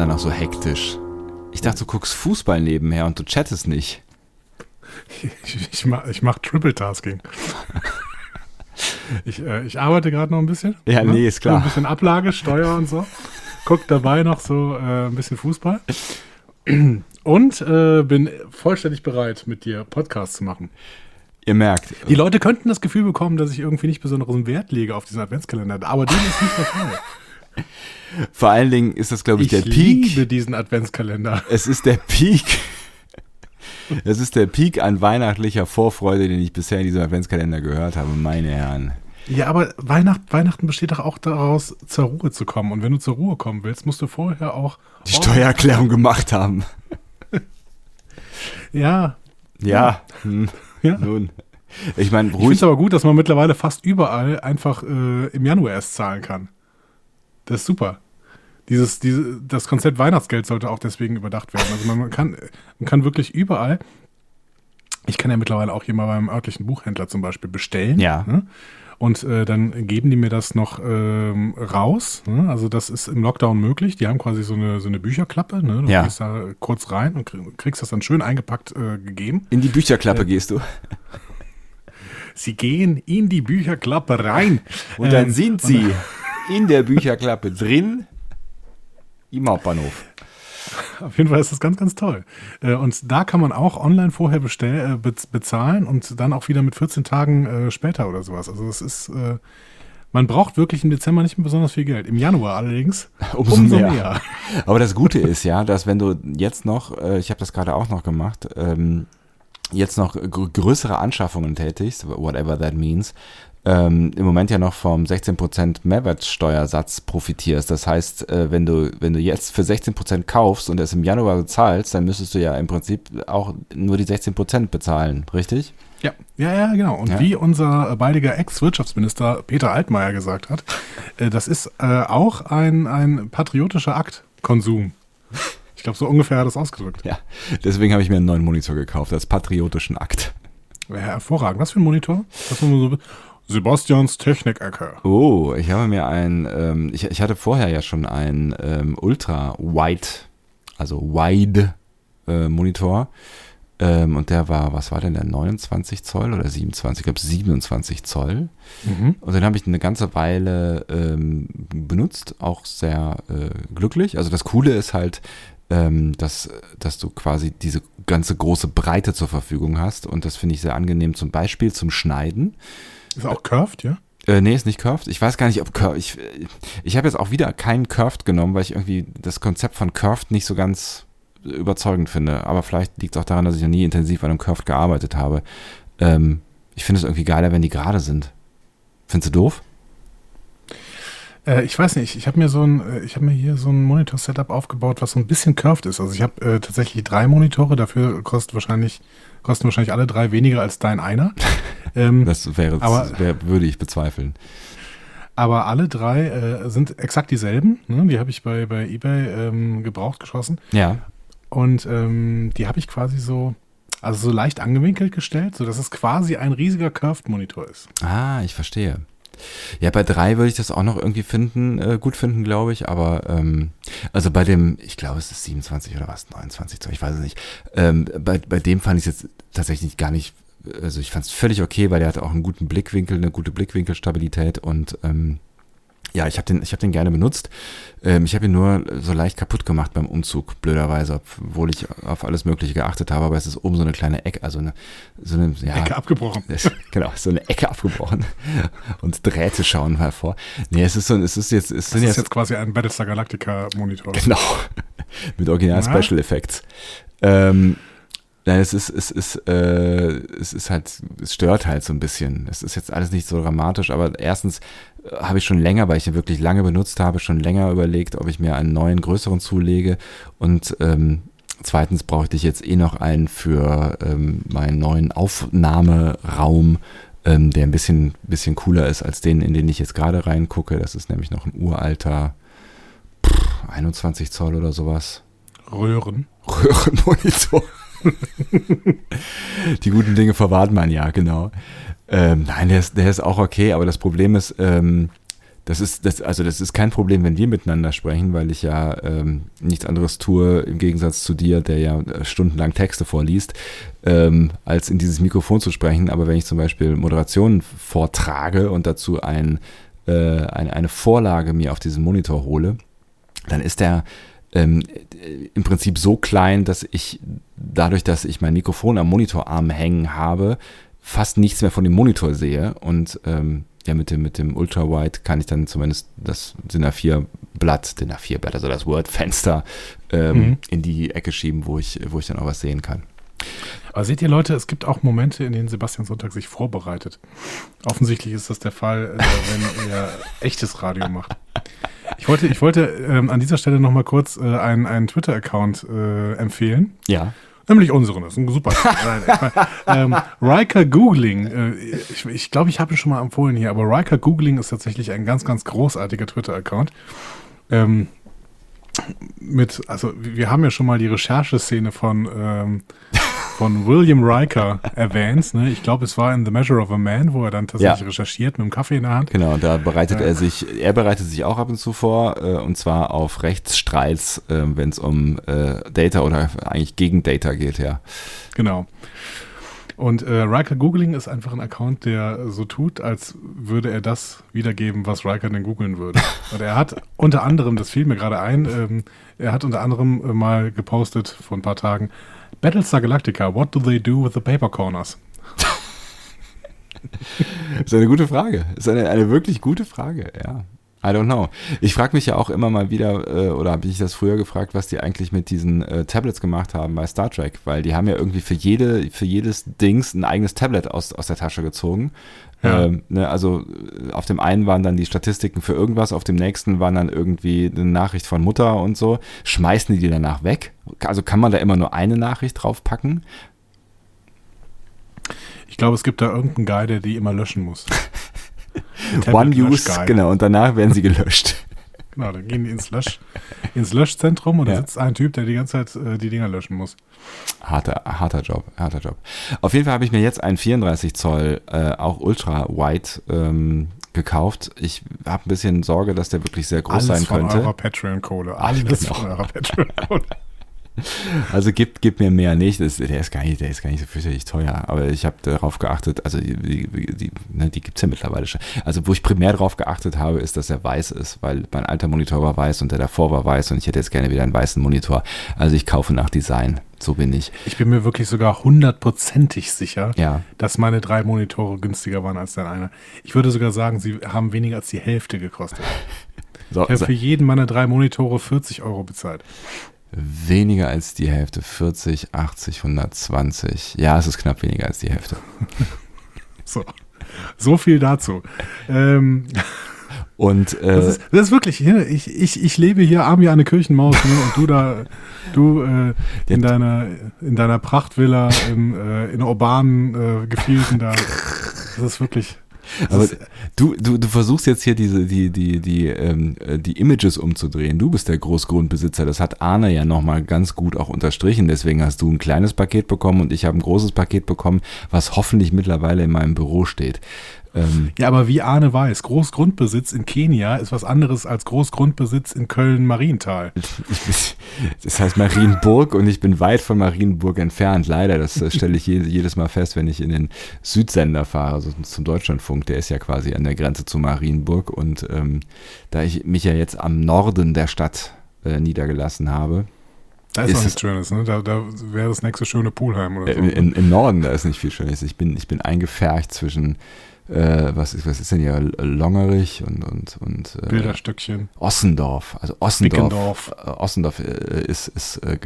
danach so hektisch? Ich dachte, du guckst Fußball nebenher und du chattest nicht. Ich, ich, mach, ich mach Triple Tasking. ich, äh, ich arbeite gerade noch ein bisschen. Ja, ne? nee, ist klar. Ein bisschen Ablage, Steuer und so. Guck dabei noch so äh, ein bisschen Fußball. Und äh, bin vollständig bereit, mit dir Podcast zu machen. Ihr merkt. Die Leute könnten das Gefühl bekommen, dass ich irgendwie nicht besonderen Wert lege auf diesen Adventskalender, aber dem ist nicht der Fall. Vor allen Dingen ist das, glaube ich, ich der Peak. Ich liebe diesen Adventskalender. Es ist der Peak. Es ist der Peak an weihnachtlicher Vorfreude, den ich bisher in diesem Adventskalender gehört habe, meine Herren. Ja, aber Weihnacht, Weihnachten besteht doch auch daraus, zur Ruhe zu kommen. Und wenn du zur Ruhe kommen willst, musst du vorher auch die Steuererklärung gemacht haben. ja. Ja. Hm. ja. Nun. Ich meine, ruhig. Ich finde es aber gut, dass man mittlerweile fast überall einfach äh, im Januar erst zahlen kann. Das ist super. Dieses, diese, das Konzept Weihnachtsgeld sollte auch deswegen überdacht werden. Also man, kann, man kann wirklich überall, ich kann ja mittlerweile auch hier mal beim örtlichen Buchhändler zum Beispiel bestellen. Ja. Ne? Und äh, dann geben die mir das noch ähm, raus. Ne? Also das ist im Lockdown möglich. Die haben quasi so eine, so eine Bücherklappe. Ne? Du ja. gehst da kurz rein und kriegst das dann schön eingepackt äh, gegeben. In die Bücherklappe äh, gehst du. Sie gehen in die Bücherklappe rein. Und dann ähm, sind sie in der Bücherklappe drin im Hauptbahnhof. Auf jeden Fall ist das ganz, ganz toll. Äh, und da kann man auch online vorher bestell, äh, bezahlen und dann auch wieder mit 14 Tagen äh, später oder sowas. Also das ist, man braucht wirklich im Dezember nicht mehr besonders viel Geld. Im Januar allerdings umso, umso mehr. mehr. Aber das Gute ist ja, dass wenn du jetzt noch, ich habe das gerade auch noch gemacht, ähm, jetzt noch größere Anschaffungen tätigst, whatever that means, ähm, im Moment ja noch vom 16% Mehrwertsteuersatz profitierst. Das heißt, äh, wenn, du, wenn du jetzt für 16% kaufst und es im Januar zahlst, dann müsstest du ja im Prinzip auch nur die 16% bezahlen, richtig? Ja, ja, ja, genau. Und ja. wie unser baldiger Ex-Wirtschaftsminister Peter Altmaier gesagt hat, äh, das ist äh, auch ein, ein patriotischer Akt, Konsum. Ich glaube, so ungefähr hat er das ausgedrückt. Ja, deswegen habe ich mir einen neuen Monitor gekauft, als patriotischen Akt. Ja, hervorragend. Was für ein Monitor? Das so Sebastians Technik-Ecke. Oh, ich habe mir ein, ähm, ich, ich hatte vorher ja schon ein ähm, Ultra-Wide, also Wide äh, Monitor. Ähm, und der war, was war denn der, 29 Zoll oder 27? Ich glaube 27 Zoll. Mhm. Und den habe ich eine ganze Weile ähm, benutzt, auch sehr äh, glücklich. Also das Coole ist halt, ähm, dass, dass du quasi diese ganze große Breite zur Verfügung hast. Und das finde ich sehr angenehm, zum Beispiel zum Schneiden. Ist auch curved, ja? Äh, nee, ist nicht curved. Ich weiß gar nicht, ob curved. Ich, ich habe jetzt auch wieder keinen curved genommen, weil ich irgendwie das Konzept von curved nicht so ganz überzeugend finde. Aber vielleicht liegt es auch daran, dass ich noch nie intensiv an einem curved gearbeitet habe. Ähm, ich finde es irgendwie geiler, wenn die gerade sind. Findest du doof? Äh, ich weiß nicht, ich habe mir so ein, äh, ich habe mir hier so ein Monitor-Setup aufgebaut, was so ein bisschen curved ist. Also ich habe äh, tatsächlich drei Monitore, dafür kostet wahrscheinlich, kosten wahrscheinlich alle drei weniger als dein einer. Ähm, das wäre, aber, wär, würde ich bezweifeln. Aber alle drei äh, sind exakt dieselben. Ne? Die habe ich bei, bei eBay ähm, gebraucht geschossen. Ja. Und ähm, die habe ich quasi so, also so leicht angewinkelt gestellt, sodass es quasi ein riesiger Curved-Monitor ist. Ah, ich verstehe. Ja, bei drei würde ich das auch noch irgendwie finden, äh, gut finden, glaube ich. Aber ähm, also bei dem, ich glaube, es ist 27 oder was, 29, ich weiß es nicht. Ähm, bei, bei dem fand ich es jetzt tatsächlich gar nicht, also ich fand es völlig okay, weil der hat auch einen guten Blickwinkel, eine gute Blickwinkelstabilität und ähm, ja, ich habe den, ich hab den gerne benutzt. Ähm, ich habe ihn nur so leicht kaputt gemacht beim Umzug, blöderweise, obwohl ich auf alles Mögliche geachtet habe. Aber es ist oben so eine kleine Ecke, also eine, so eine ja, Ecke abgebrochen. Ist, genau, so eine Ecke abgebrochen und Drähte schauen hervor. Nee, es ist so, es ist jetzt, es das ist jetzt, jetzt quasi ein Battlestar Galactica Monitor. Genau, mit Original ja. Special Effects. Ähm, Nein, es ist, es ist, äh, es ist halt, es stört halt so ein bisschen. Es ist jetzt alles nicht so dramatisch, aber erstens äh, habe ich schon länger, weil ich ihn wirklich lange benutzt habe, schon länger überlegt, ob ich mir einen neuen, größeren zulege. Und ähm, zweitens brauchte ich jetzt eh noch einen für ähm, meinen neuen Aufnahmeraum, ähm, der ein bisschen, bisschen cooler ist als den, in den ich jetzt gerade reingucke. Das ist nämlich noch ein uralter pff, 21 Zoll oder sowas. Röhren. Röhrenmonitor. Die guten Dinge verwahrt man ja, genau. Ähm, nein, der ist, der ist auch okay, aber das Problem ist, ähm, Das ist, das, also das ist kein Problem, wenn wir miteinander sprechen, weil ich ja ähm, nichts anderes tue, im Gegensatz zu dir, der ja äh, stundenlang Texte vorliest, ähm, als in dieses Mikrofon zu sprechen. Aber wenn ich zum Beispiel Moderationen vortrage und dazu ein, äh, eine, eine Vorlage mir auf diesen Monitor hole, dann ist der ähm, im Prinzip so klein, dass ich dadurch, dass ich mein Mikrofon am Monitorarm hängen habe, fast nichts mehr von dem Monitor sehe und ähm, ja, mit dem, mit dem Ultrawide kann ich dann zumindest das DIN A4-Blatt, DIN A4-Blatt, also das Word-Fenster ähm, mhm. in die Ecke schieben, wo ich, wo ich dann auch was sehen kann. Aber seht ihr Leute, es gibt auch Momente, in denen Sebastian Sonntag sich vorbereitet. Offensichtlich ist das der Fall, äh, wenn er echtes Radio macht. Ich wollte, ich wollte ähm, an dieser Stelle nochmal kurz äh, einen, einen Twitter-Account äh, empfehlen. Ja. Nämlich unseren, das ist ein super. ähm, Riker Googling, äh, ich glaube, ich, glaub, ich habe ihn schon mal empfohlen hier, aber Riker Googling ist tatsächlich ein ganz, ganz großartiger Twitter-Account. Ähm, mit, also wir haben ja schon mal die Rechercheszene von ähm, von William Riker erwähnt. Ne? Ich glaube, es war in The Measure of a Man, wo er dann tatsächlich ja. recherchiert mit dem Kaffee in der Hand. Genau, da bereitet äh, er sich, er bereitet sich auch ab und zu vor, äh, und zwar auf Rechtsstreits, äh, wenn es um äh, Data oder eigentlich gegen Data geht, ja. Genau. Und äh, Riker Googling ist einfach ein Account, der so tut, als würde er das wiedergeben, was Riker denn googeln würde. Und er hat unter anderem, das fiel mir gerade ein, ähm, er hat unter anderem äh, mal gepostet vor ein paar Tagen, Battlestar Galactica, what do they do with the paper corners? das ist eine gute Frage. Das ist eine, eine wirklich gute Frage, ja. I don't know. Ich frage mich ja auch immer mal wieder, äh, oder habe ich das früher gefragt, was die eigentlich mit diesen äh, Tablets gemacht haben bei Star Trek, weil die haben ja irgendwie für jede, für jedes Dings ein eigenes Tablet aus, aus der Tasche gezogen. Ja. Ähm, ne, also äh, auf dem einen waren dann die Statistiken für irgendwas, auf dem nächsten waren dann irgendwie eine Nachricht von Mutter und so. Schmeißen die die danach weg? Also kann man da immer nur eine Nachricht draufpacken? Ich glaube, es gibt da irgendeinen Guy, der die immer löschen muss. One Use, genau, und danach werden sie gelöscht. Genau, dann gehen die ins, Lösch, ins Löschzentrum und ja. da sitzt ein Typ, der die ganze Zeit äh, die Dinger löschen muss. Harter, harter Job, harter Job. Auf jeden Fall habe ich mir jetzt einen 34 Zoll, äh, auch ultra wide ähm, gekauft. Ich habe ein bisschen Sorge, dass der wirklich sehr groß Alles sein könnte. Alles von eurer Patreon-Kohle. Alles genau. von eurer Patreon-Kohle. Also gib, gib mir mehr nicht. Das, der, ist gar nicht der ist gar nicht so fürchterlich teuer. Aber ich habe darauf geachtet, also die, die, die, ne, die gibt es ja mittlerweile schon. Also wo ich primär darauf geachtet habe, ist, dass er weiß ist, weil mein alter Monitor war weiß und der davor war weiß und ich hätte jetzt gerne wieder einen weißen Monitor. Also ich kaufe nach Design. So bin ich. Ich bin mir wirklich sogar hundertprozentig sicher, ja. dass meine drei Monitore günstiger waren als dein einer. Ich würde sogar sagen, sie haben weniger als die Hälfte gekostet. So, ich habe so. für jeden meiner drei Monitore 40 Euro bezahlt. Weniger als die Hälfte. 40, 80, 120. Ja, es ist knapp weniger als die Hälfte. so. So viel dazu. Ähm, und äh, das, ist, das, ist, wirklich, ich, ich, ich lebe hier arm wie eine Kirchenmaus ne, und du da, du äh, in deiner in deiner Prachtvilla in, äh, in urbanen äh, Gefilden da. Das ist wirklich. Aber du, du, du versuchst jetzt hier diese, die, die, die, ähm, äh, die Images umzudrehen. Du bist der Großgrundbesitzer. Das hat Arne ja nochmal ganz gut auch unterstrichen. Deswegen hast du ein kleines Paket bekommen und ich habe ein großes Paket bekommen, was hoffentlich mittlerweile in meinem Büro steht. Ähm, ja, aber wie Arne weiß, Großgrundbesitz in Kenia ist was anderes als Großgrundbesitz in Köln-Marienthal. Das heißt Marienburg und ich bin weit von Marienburg entfernt. Leider, das stelle ich jedes Mal fest, wenn ich in den Südsender fahre, also zum Deutschlandfunk. Der ist ja quasi an der Grenze zu Marienburg. Und ähm, da ich mich ja jetzt am Norden der Stadt äh, niedergelassen habe, da ist, ist noch nichts Schönes, ne? Da, da wäre das nächste schöne Poolheim oder so. In, Im Norden, da ist nicht viel Schönes. Ich bin, ich bin eingefärcht zwischen äh, was, ist, was ist denn hier, Longerich und, und, und äh, Bilderstöckchen. Ossendorf. Also Ossendorf. Äh, Ossendorf äh, ist, ist, äh,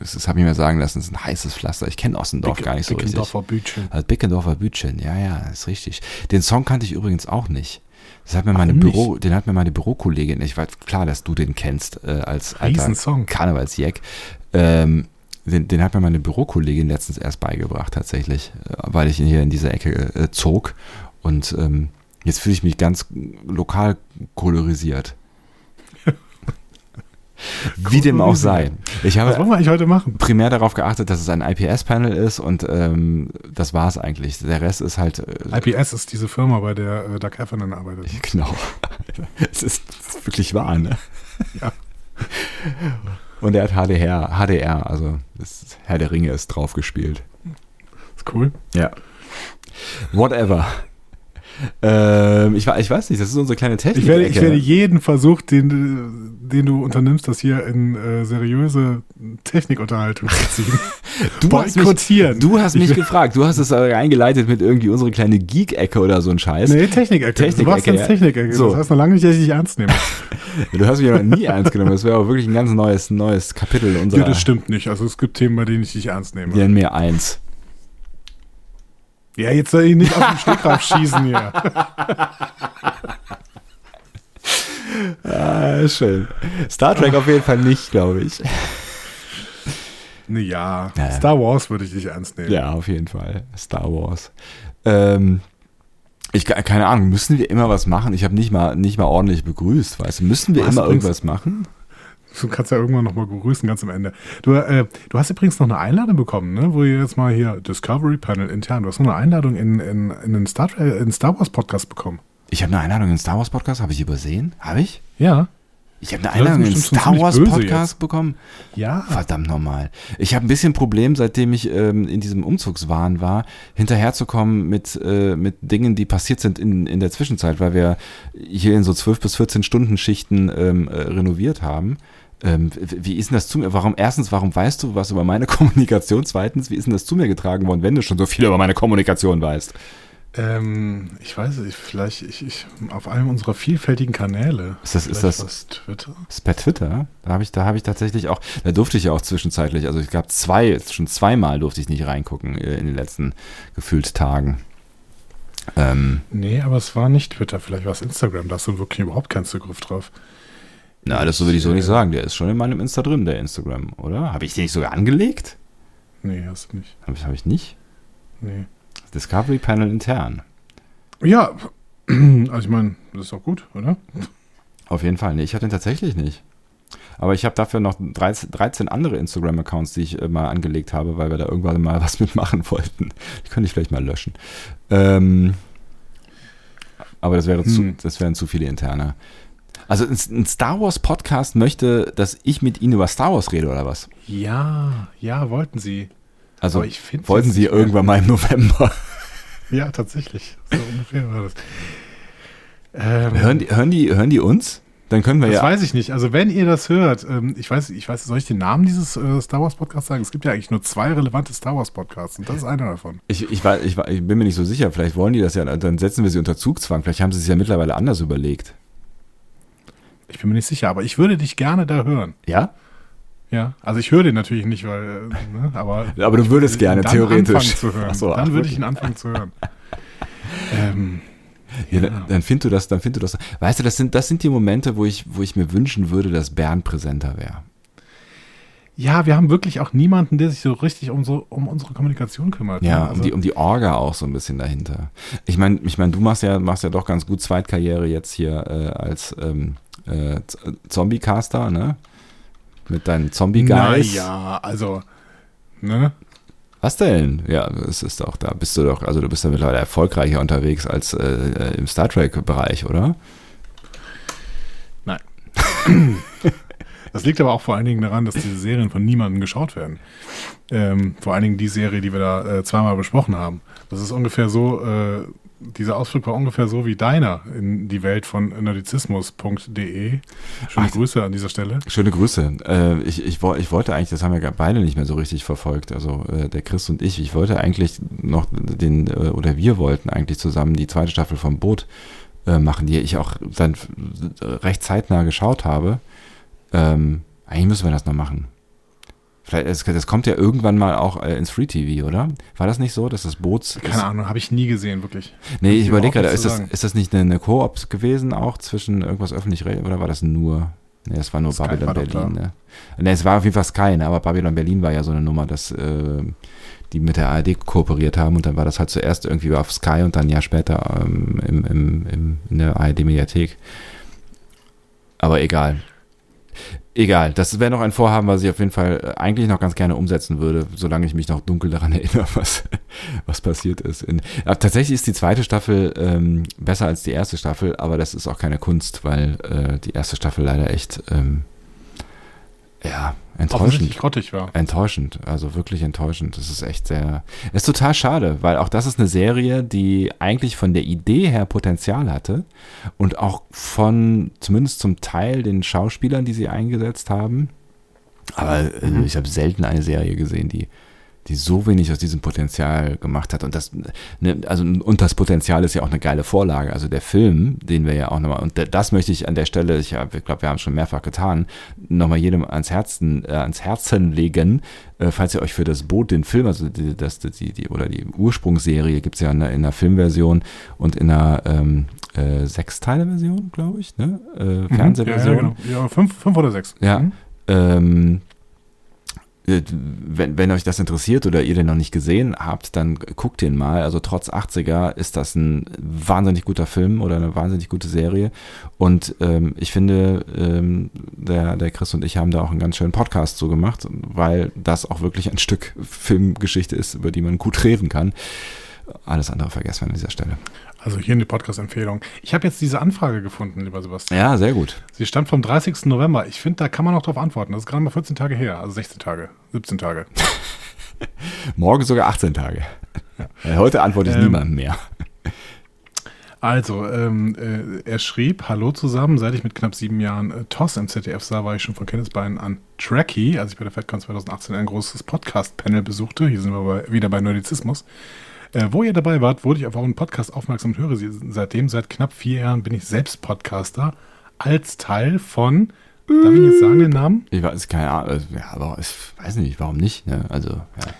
ist, das habe ich mir sagen lassen, ist ein heißes Pflaster. Ich kenne Ossendorf Bick, gar nicht so Bickendorfer richtig. Bütchen. Also Bickendorfer Bütchen, ja, ja, ist richtig. Den Song kannte ich übrigens auch nicht. Das hat mir meine Büro, den hat mir meine Bürokollegin, ich weiß klar, dass du den kennst, äh, als alter Karnevalsjäck. Ähm, den, den, hat mir meine Bürokollegin letztens erst beigebracht, tatsächlich, äh, weil ich ihn hier in dieser Ecke äh, zog. Und ähm, jetzt fühle ich mich ganz lokal kolorisiert. Wie dem auch sei. Ich habe Was wollen wir eigentlich heute machen? primär darauf geachtet, dass es ein IPS-Panel ist und ähm, das war es eigentlich. Der Rest ist halt. Äh, IPS ist diese Firma, bei der äh, Doug Heffernan arbeitet. Genau. Es ist, ist, wirklich wahr, ne? Ja. Und er hat HDR, HDR, also das Herr der Ringe ist drauf gespielt. Ist cool. Ja. Whatever. Ähm, ich, ich, weiß nicht, das ist unsere kleine Technik. Ich werde, ich werde jeden Versuch, den, den du unternimmst, das hier in äh, seriöse Technikunterhaltung zu ziehen. du, hast mich, du hast mich gefragt, du hast es eingeleitet mit irgendwie unsere kleine Geek-Ecke oder so ein Scheiß. Nee, Technik-Ecke. Technik du warst ja. Technik-Ecke. So. Das heißt noch lange nicht, dass ich dich ernst nehme. du hast mich aber nie ernst genommen. Das wäre aber wirklich ein ganz neues, neues Kapitel unserer... Ja, das stimmt nicht. Also es gibt Themen, bei denen ich dich ernst nehme. Nenn mir eins. Ja, jetzt soll ich nicht auf den Stegreif schießen hier. ah, schön. Star Trek auf jeden Fall nicht, glaube ich. Ja, ja, Star Wars würde ich nicht ernst nehmen. Ja, auf jeden Fall. Star Wars. Ähm, ich keine Ahnung, müssen wir immer was machen? Ich habe nicht mal nicht mal ordentlich begrüßt, weißt du? Müssen wir immer irgendwas machen? Du kannst ja irgendwann nochmal grüßen, ganz am Ende. Du, äh, du hast übrigens noch eine Einladung bekommen, ne? wo ihr jetzt mal hier Discovery Panel intern, du hast noch eine Einladung in, in, in den Star, in Star Wars Podcast bekommen. Ich habe eine Einladung in den Star Wars Podcast, habe ich übersehen? Habe ich? Ja. Ich habe eine Einladung in Star Wars Podcast jetzt. bekommen. Ja. Verdammt nochmal. Ich habe ein bisschen Problem, seitdem ich ähm, in diesem Umzugswahn war, hinterherzukommen mit, äh, mit Dingen, die passiert sind in, in der Zwischenzeit, weil wir hier in so 12 bis 14 Stunden Schichten ähm, äh, renoviert haben. Ähm, wie ist denn das zu mir? Warum, erstens, warum weißt du was über meine Kommunikation? Zweitens, wie ist denn das zu mir getragen worden, wenn du schon so viel über meine Kommunikation weißt? Ähm, ich weiß es, vielleicht ich, ich, auf einem unserer vielfältigen Kanäle. Ist das, ist das Twitter? Ist per Twitter? Da habe ich, da ich tatsächlich auch, da durfte ich ja auch zwischenzeitlich, also ich glaube zwei, schon zweimal durfte ich nicht reingucken äh, in den letzten gefühlt Tagen. Ähm, nee, aber es war nicht Twitter, vielleicht war es Instagram, da hast du wirklich überhaupt keinen Zugriff drauf. Na, das würde ich so nicht sagen. Der ist schon in meinem Insta drin, der Instagram, oder? Habe ich den nicht sogar angelegt? Nee, hast du nicht. Habe ich, hab ich nicht? Nee. Discovery Panel intern. Ja, also ich meine, das ist auch gut, oder? Auf jeden Fall. Nee, ich hatte ihn tatsächlich nicht. Aber ich habe dafür noch 13, 13 andere Instagram-Accounts, die ich äh, mal angelegt habe, weil wir da irgendwann mal was mitmachen wollten. Die könnte ich vielleicht mal löschen. Ähm, aber das wäre hm. zu, das wären zu viele interne. Also ein Star Wars Podcast möchte, dass ich mit Ihnen über Star Wars rede oder was? Ja, ja, wollten Sie. Also wollten Sie irgendwann mal im November. Ja, tatsächlich. So ungefähr war das. Ähm, hören, die, hören, die, hören die uns? Dann können wir das ja. Das weiß ich nicht. Also wenn ihr das hört, ähm, ich weiß, ich weiß, soll ich den Namen dieses äh, Star Wars Podcasts sagen? Es gibt ja eigentlich nur zwei relevante Star Wars Podcasts und das ist einer davon. Ich, ich, ich, ich bin mir nicht so sicher. Vielleicht wollen die das ja, dann setzen wir sie unter Zugzwang. Vielleicht haben sie es ja mittlerweile anders überlegt. Ich bin mir nicht sicher, aber ich würde dich gerne da hören. Ja? Ja, also ich höre den natürlich nicht, weil, ne, aber. aber du würdest gerne, dann theoretisch. Anfangen zu hören. So, dann würde ich ihn anfangen zu hören. ähm, ja, ja. Dann, dann findest du das, dann findest du das. Weißt du, das sind, das sind die Momente, wo ich, wo ich mir wünschen würde, dass Bernd präsenter wäre. Ja, wir haben wirklich auch niemanden, der sich so richtig um, so, um unsere Kommunikation kümmert. Ja, also, um, die, um die Orga auch so ein bisschen dahinter. Ich meine, ich mein, du machst ja, machst ja doch ganz gut Zweitkarriere jetzt hier äh, als ähm, äh, Zombie-Caster, ne? Mit deinen Zombie-Guys. Ja, also, ne? Was denn? Ja, es ist doch, da bist du doch, also du bist ja mittlerweile erfolgreicher unterwegs als äh, äh im Star Trek-Bereich, oder? Nein. das liegt aber auch vor allen Dingen daran, dass diese Serien von niemandem geschaut werden. Ähm, vor allen Dingen die Serie, die wir da äh, zweimal besprochen haben. Das ist ungefähr so, äh, dieser Ausflug war ungefähr so wie deiner in die Welt von nerdizismus.de. Schöne Ach, Grüße an dieser Stelle. Schöne Grüße. Äh, ich, ich, ich, wollte eigentlich, das haben wir beide nicht mehr so richtig verfolgt, also äh, der Chris und ich, ich wollte eigentlich noch den, äh, oder wir wollten eigentlich zusammen die zweite Staffel vom Boot äh, machen, die ich auch dann recht zeitnah geschaut habe. Ähm, eigentlich müssen wir das noch machen. Vielleicht, das kommt ja irgendwann mal auch äh, ins Free TV, oder? War das nicht so, dass das Boot. Keine Ahnung, habe ich nie gesehen, wirklich. Nee, ich überlege gerade, ist das, ist das nicht eine, eine Koop gewesen, auch zwischen irgendwas öffentlich oder war das nur. Nee, es war nur Sky Babylon war Berlin, ne? Nee, es war auf jeden Fall Sky, ne? aber Babylon Berlin war ja so eine Nummer, dass äh, die mit der ARD kooperiert haben und dann war das halt zuerst irgendwie auf Sky und dann ein Jahr später ähm, im, im, im, in der ARD-Mediathek. Aber egal. Egal, das wäre noch ein Vorhaben, was ich auf jeden Fall äh, eigentlich noch ganz gerne umsetzen würde, solange ich mich noch dunkel daran erinnere, was, was passiert ist. In, tatsächlich ist die zweite Staffel ähm, besser als die erste Staffel, aber das ist auch keine Kunst, weil äh, die erste Staffel leider echt ähm, ja, enttäuschend. grottig war. Enttäuschend, also wirklich enttäuschend. Das ist echt sehr, ist total schade, weil auch das ist eine Serie, die eigentlich von der Idee her Potenzial hatte und auch von zumindest zum Teil den Schauspielern, die sie eingesetzt haben. Aber also, mhm. ich habe selten eine Serie gesehen, die die so wenig aus diesem Potenzial gemacht hat. Und das, ne, also, und das Potenzial ist ja auch eine geile Vorlage. Also der Film, den wir ja auch nochmal, und das möchte ich an der Stelle, ich, ich glaube, wir haben es schon mehrfach getan, nochmal jedem ans Herzen, äh, ans Herzen legen, äh, falls ihr euch für das Boot, den Film, also die, das, die, die, oder die Ursprungsserie gibt es ja in der, in der Filmversion und in der ähm, äh, Sechsteile-Version, glaube ich, ne? Äh, Fernsehversion. Ja, ja, genau. ja, fünf, fünf oder sechs. Ja. Mhm. Ähm, äh, wenn, wenn euch das interessiert oder ihr den noch nicht gesehen habt, dann guckt den mal. Also trotz 80er ist das ein wahnsinnig guter Film oder eine wahnsinnig gute Serie. Und ähm, ich finde, ähm, der, der Chris und ich haben da auch einen ganz schönen Podcast so gemacht, weil das auch wirklich ein Stück Filmgeschichte ist, über die man gut reden kann. Alles andere vergessen wir an dieser Stelle. Also hier eine Podcast-Empfehlung. Ich habe jetzt diese Anfrage gefunden, lieber Sebastian. Ja, sehr gut. Sie stammt vom 30. November. Ich finde, da kann man noch drauf antworten. Das ist gerade mal 14 Tage her, also 16 Tage, 17 Tage. Morgen sogar 18 Tage. Ja. Heute antworte ich ähm, niemandem mehr. Also, ähm, äh, er schrieb, Hallo zusammen, seit ich mit knapp sieben Jahren äh, TOS im ZDF sah, war ich schon von Kindesbeinen an Tracky, als ich bei der FedCon 2018 ein großes Podcast-Panel besuchte. Hier sind wir bei, wieder bei Nerdizismus. Äh, wo ihr dabei wart, wurde ich auf euren Podcast aufmerksam und höre sie seitdem. Seit knapp vier Jahren bin ich selbst Podcaster als Teil von, darf ich jetzt sagen den Namen? Ich weiß keine Ahnung, also, ja, aber ich weiß nicht, warum nicht. Ne? Also, ja.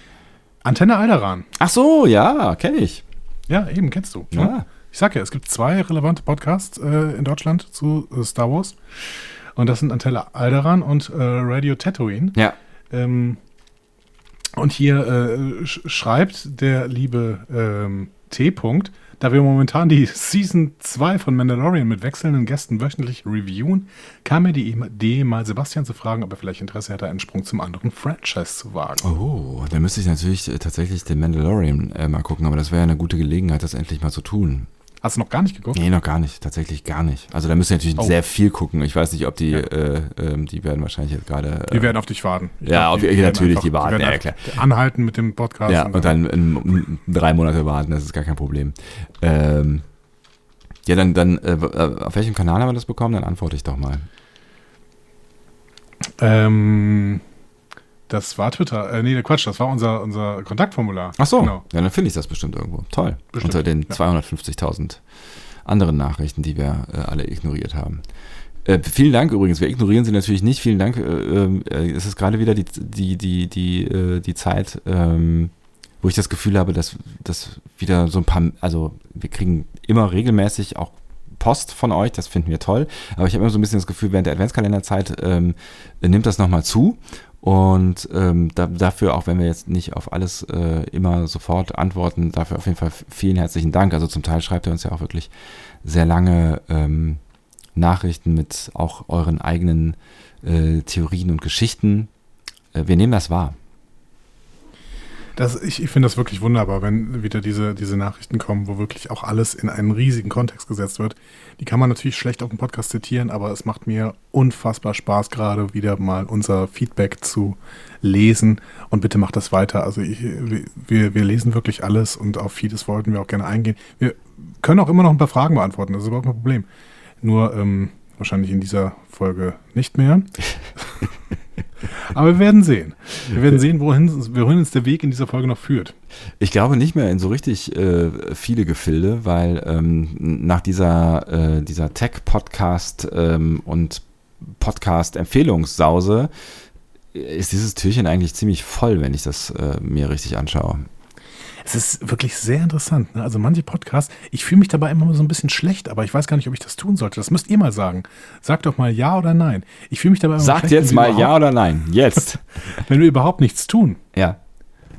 Antenne Alderan. Ach so, ja, kenne ich. Ja, eben, kennst du. Ne? Ja. Ich sag ja, es gibt zwei relevante Podcasts äh, in Deutschland zu äh, Star Wars. Und das sind Antenne Alderan und äh, Radio Tatooine. Ja. Ähm, und hier äh, schreibt der liebe ähm, T. -Punkt, da wir momentan die Season 2 von Mandalorian mit wechselnden Gästen wöchentlich reviewen, kam mir die Idee, mal Sebastian zu fragen, ob er vielleicht Interesse hätte, einen Sprung zum anderen Franchise zu wagen. Oh, da müsste ich natürlich äh, tatsächlich den Mandalorian äh, mal gucken, aber das wäre ja eine gute Gelegenheit, das endlich mal zu tun. Hast du noch gar nicht geguckt? Nee, noch gar nicht. Tatsächlich gar nicht. Also da müssen wir natürlich oh. sehr viel gucken. Ich weiß nicht, ob die, ja. äh, äh, die werden wahrscheinlich jetzt gerade. Äh, die werden auf dich warten. Ich ja, glaub, die, die natürlich, einfach, die warten. Die ja, klar. Anhalten mit dem Podcast. Ja, und dann, in, in drei Monate warten, das ist gar kein Problem. Ähm, ja, dann, dann äh, äh, auf welchem Kanal haben wir das bekommen? Dann antworte ich doch mal. Ähm, das war Twitter. Äh, nee, Quatsch, das war unser, unser Kontaktformular. Ach so, genau. ja, dann finde ich das bestimmt irgendwo. Toll. Bestimmt, Unter den ja. 250.000 anderen Nachrichten, die wir äh, alle ignoriert haben. Äh, vielen Dank übrigens. Wir ignorieren sie natürlich nicht. Vielen Dank. Äh, äh es ist gerade wieder die, die, die, die, äh, die Zeit, ähm, wo ich das Gefühl habe, dass, dass wieder so ein paar, also wir kriegen immer regelmäßig auch Post von euch, das finden wir toll. Aber ich habe immer so ein bisschen das Gefühl, während der Adventskalenderzeit ähm, nimmt das nochmal zu. Und ähm, da, dafür, auch wenn wir jetzt nicht auf alles äh, immer sofort antworten, dafür auf jeden Fall vielen herzlichen Dank. Also zum Teil schreibt er uns ja auch wirklich sehr lange ähm, Nachrichten mit auch euren eigenen äh, Theorien und Geschichten. Äh, wir nehmen das wahr. Das, ich ich finde das wirklich wunderbar, wenn wieder diese, diese Nachrichten kommen, wo wirklich auch alles in einen riesigen Kontext gesetzt wird. Die kann man natürlich schlecht auf dem Podcast zitieren, aber es macht mir unfassbar Spaß, gerade wieder mal unser Feedback zu lesen. Und bitte macht das weiter. Also ich, wir, wir lesen wirklich alles und auf vieles wollten wir auch gerne eingehen. Wir können auch immer noch ein paar Fragen beantworten, das ist überhaupt kein Problem. Nur ähm, wahrscheinlich in dieser Folge nicht mehr. Aber wir werden sehen. Wir werden sehen, wohin, wohin uns der Weg in dieser Folge noch führt. Ich glaube nicht mehr in so richtig äh, viele Gefilde, weil ähm, nach dieser, äh, dieser Tech-Podcast ähm, und Podcast-Empfehlungssause ist dieses Türchen eigentlich ziemlich voll, wenn ich das äh, mir richtig anschaue. Es ist wirklich sehr interessant. Ne? Also manche Podcasts, ich fühle mich dabei immer so ein bisschen schlecht, aber ich weiß gar nicht, ob ich das tun sollte. Das müsst ihr mal sagen. Sagt doch mal ja oder nein. Ich fühle mich dabei immer Sagt schlecht. Sagt jetzt mal ja oder nein. Jetzt. wenn wir überhaupt nichts tun. Ja.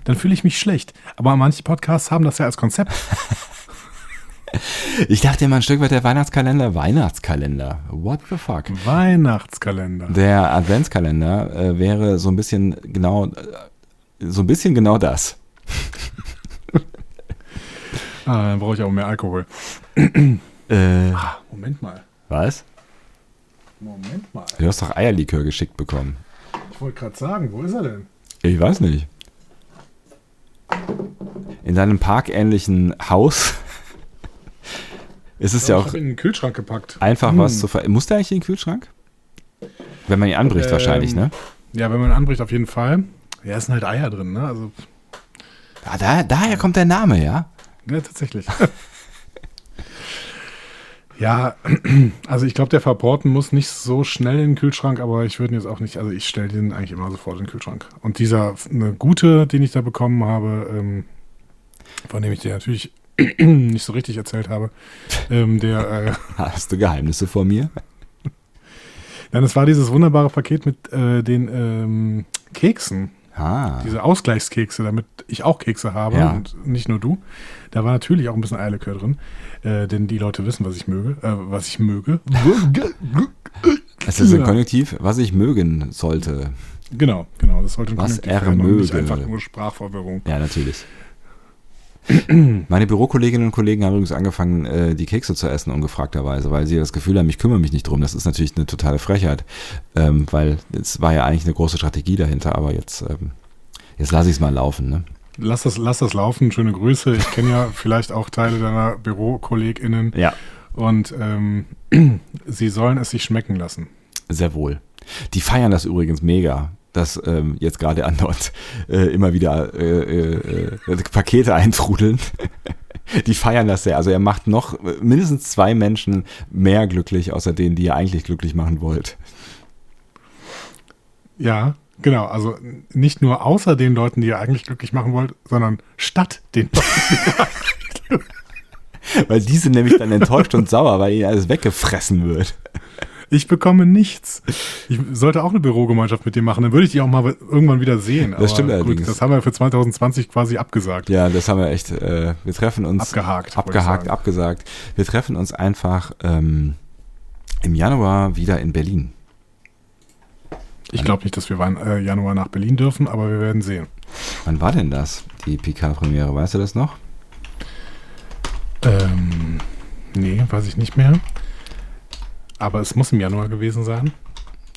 Dann fühle ich mich schlecht. Aber manche Podcasts haben das ja als Konzept. Ich dachte immer ein Stück weit der Weihnachtskalender. Weihnachtskalender. What the fuck? Weihnachtskalender. Der Adventskalender äh, wäre so ein bisschen genau, äh, so ein bisschen genau das. Ah, dann brauche ich auch mehr Alkohol. Äh, Ah, Moment mal. was? Moment mal. Du hast doch Eierlikör geschickt bekommen. Ich wollte gerade sagen, wo ist er denn? Ich weiß nicht. In deinem parkähnlichen Haus ist es Ich ja auch Ich habe ihn in den Kühlschrank gepackt. einfach Hm. was zu ver... Muss der eigentlich in den Kühlschrank? Wenn man ihn anbricht Ähm, wahrscheinlich, ne? Ja, wenn man anbricht, auf jeden Fall. Ja, es sind halt Eier drin, ne? Also, Ah, da, daher kommt der Name, ja? ja, tatsächlich. ja, also ich glaube, der Verporten muss nicht so schnell in den Kühlschrank, aber ich würde ihn jetzt auch nicht, also ich stelle den eigentlich immer sofort in den Kühlschrank. Und dieser, eine gute, den ich da bekommen habe, ähm, von dem ich dir natürlich nicht so richtig erzählt habe, ähm, der, äh, Hast du Geheimnisse vor mir? nein, es war dieses wunderbare Paket mit äh, den ähm, Keksen. Ah, diese Ausgleichskekse, damit ich auch Kekse habe Ja. und nicht nur du. Da war natürlich auch ein bisschen Eierlikör drin, äh, denn die Leute wissen, was ich möge, äh, was ich möge. es ist ein. Konjunktiv, was ich mögen sollte. genau, genau, das sollte ein Was Konjunktiv er und nicht möge. einfach nur Sprachverwirrung. Ja, natürlich. Meine Bürokolleginnen und Kollegen haben übrigens angefangen, äh, die Kekse zu essen, ungefragterweise, weil sie das Gefühl haben, ich kümmere mich nicht drum. Das ist natürlich eine totale Frechheit, ähm, weil es war ja eigentlich eine große Strategie dahinter, aber jetzt, ähm, jetzt lasse ich es mal laufen. Ne? Lass das, lass das laufen, schöne Grüße. Ich kenne ja vielleicht auch Teile deiner BürokollegInnen Ja. und ähm, sie sollen es sich schmecken lassen. Sehr wohl. Die feiern das übrigens mega, dass ähm, jetzt gerade andauernd äh, immer wieder äh, äh, äh, Pakete eintrudeln. Die feiern das sehr. Also er macht noch äh, mindestens zwei Menschen mehr glücklich, außer denen, die ihr eigentlich glücklich machen wollt. Ja, genau. Also nicht nur außer den Leuten, die ihr eigentlich glücklich machen wollt, sondern statt den Leuten. Weil die sind nämlich dann enttäuscht und sauer, weil ihnen alles weggefressen wird. Ich bekomme nichts. Ich sollte auch eine Bürogemeinschaft mit dir machen, dann würde ich die auch mal irgendwann wieder sehen. Das stimmt gut, allerdings. das haben wir für 2020 quasi abgesagt. Ja, das haben wir echt. Äh, wir treffen uns. Abgehakt, Abgehakt, abgesagt. Wir treffen uns einfach ähm, im Januar wieder in Berlin. Ich glaube nicht, dass wir äh, Januar nach Berlin dürfen, aber wir werden sehen. Wann war denn das, die PK-Premiere? Weißt du das noch? Ähm, nee, weiß ich nicht mehr. Aber es muss im Januar gewesen sein.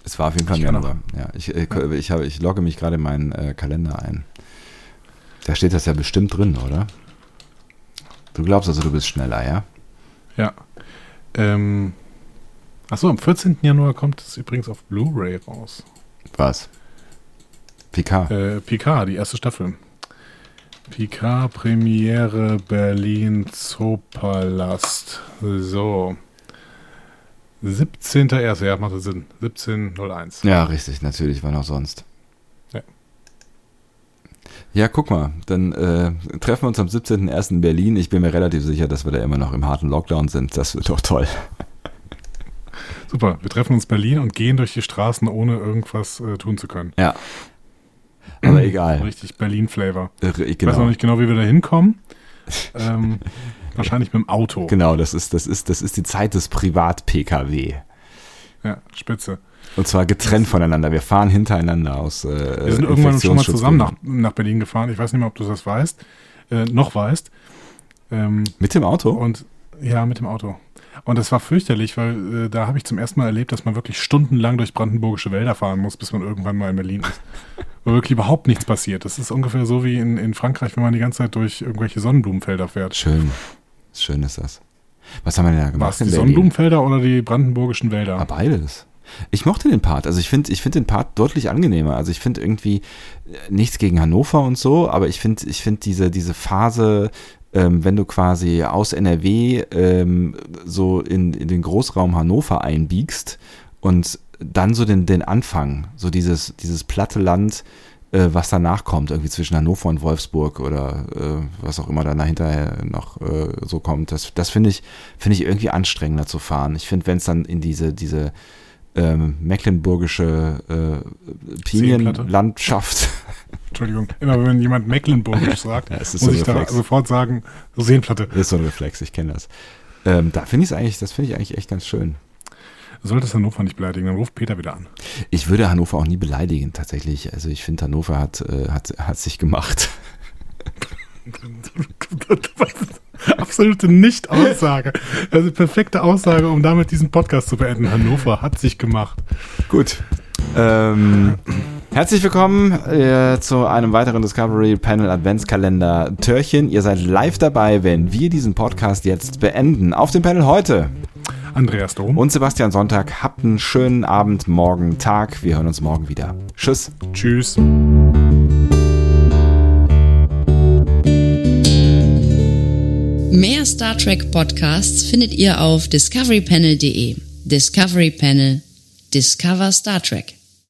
Es war auf jeden Fall im Januar. Ja, ich, äh, ich, habe, ich logge mich gerade in meinen äh, Kalender ein. Da steht das ja bestimmt drin, oder? Du glaubst also, du bist schneller, ja? Ja. Ähm, achso, am 14. Januar kommt es übrigens auf Blu-ray raus. Was? PK. Äh, Picard, die erste Staffel. Picard Premiere Berlin Zoopalast. So. 17.1. Ja, macht Sinn. 17.01. Ja, richtig, natürlich, wann auch sonst. Ja. Ja, guck mal, dann äh, treffen wir uns am 17.01. in Berlin. Ich bin mir relativ sicher, dass wir da immer noch im harten Lockdown sind. Das wird doch toll. Super. Wir treffen uns in Berlin und gehen durch die Straßen, ohne irgendwas äh, tun zu können. Ja. Aber egal. Richtig Berlin-Flavor. Äh, Ich weiß noch Genau. nicht genau, wie wir da hinkommen. ähm, wahrscheinlich mit dem Auto. Genau, das ist, das ist, das ist die Zeit des Privat-PKW. Ja, spitze. Und zwar getrennt voneinander. Wir fahren hintereinander aus. Äh, Wir sind irgendwann schon mal zusammen nach, nach Berlin gefahren. Ich weiß nicht mehr, ob du das weißt. Äh, noch weißt. Ähm, Mit dem Auto? und ja, mit dem Auto. Und das war fürchterlich, weil äh, da habe ich zum ersten Mal erlebt, dass man wirklich stundenlang durch brandenburgische Wälder fahren muss, bis man irgendwann mal in Berlin ist. Wo wirklich überhaupt nichts passiert. Das ist ungefähr so wie in, in Frankreich, wenn man die ganze Zeit durch irgendwelche Sonnenblumenfelder fährt. Schön. Schön ist das. Was haben wir denn da War gemacht es die? Sonnenblumenfelder oder die brandenburgischen Wälder? Ah, beides. Ich mochte den Part. Also ich finde ich find den Part deutlich angenehmer. Also ich finde irgendwie äh, nichts gegen Hannover und so, aber ich finde ich find diese, diese Phase, ähm, wenn du quasi aus NRW ähm, so in, in den Großraum Hannover einbiegst und dann so den, den Anfang, so dieses, dieses platte Land, äh, was danach kommt, irgendwie zwischen Hannover und Wolfsburg oder äh, was auch immer dann dahinter noch äh, so kommt, das, das finde ich, finde ich irgendwie anstrengender zu fahren. Ich finde, wenn es dann in diese, diese ähm, mecklenburgische äh. Pinienlandschaft Entschuldigung, immer wenn jemand Mecklenburgisch sagt, Ja, muss so ich da Reflex. sofort sagen, Seenplatte. Das ist so ein Reflex, ich kenne das. Ähm, da finde ich es eigentlich, das finde ich eigentlich echt ganz schön. Du solltest Hannover nicht beleidigen, dann ruft Peter wieder an. Ich würde Hannover auch nie beleidigen, tatsächlich. Also ich finde, Hannover hat, äh, hat, hat sich gemacht. Absolute Nicht-Aussage. Also perfekte Aussage, um damit diesen Podcast zu beenden. Hannover hat sich gemacht. Gut. Ähm, herzlich willkommen äh, zu einem weiteren Discovery Panel Adventskalender Törchen. Ihr seid live dabei, wenn wir diesen Podcast jetzt beenden. Auf dem Panel heute Andreas Dom. und Sebastian Sonntag. Habt einen schönen Abend, morgen, Tag. Wir hören uns morgen wieder. Tschüss. Tschüss. Mehr Star Trek Podcasts findet ihr auf discoverypanel.de. Discovery Panel. Discover Star Trek.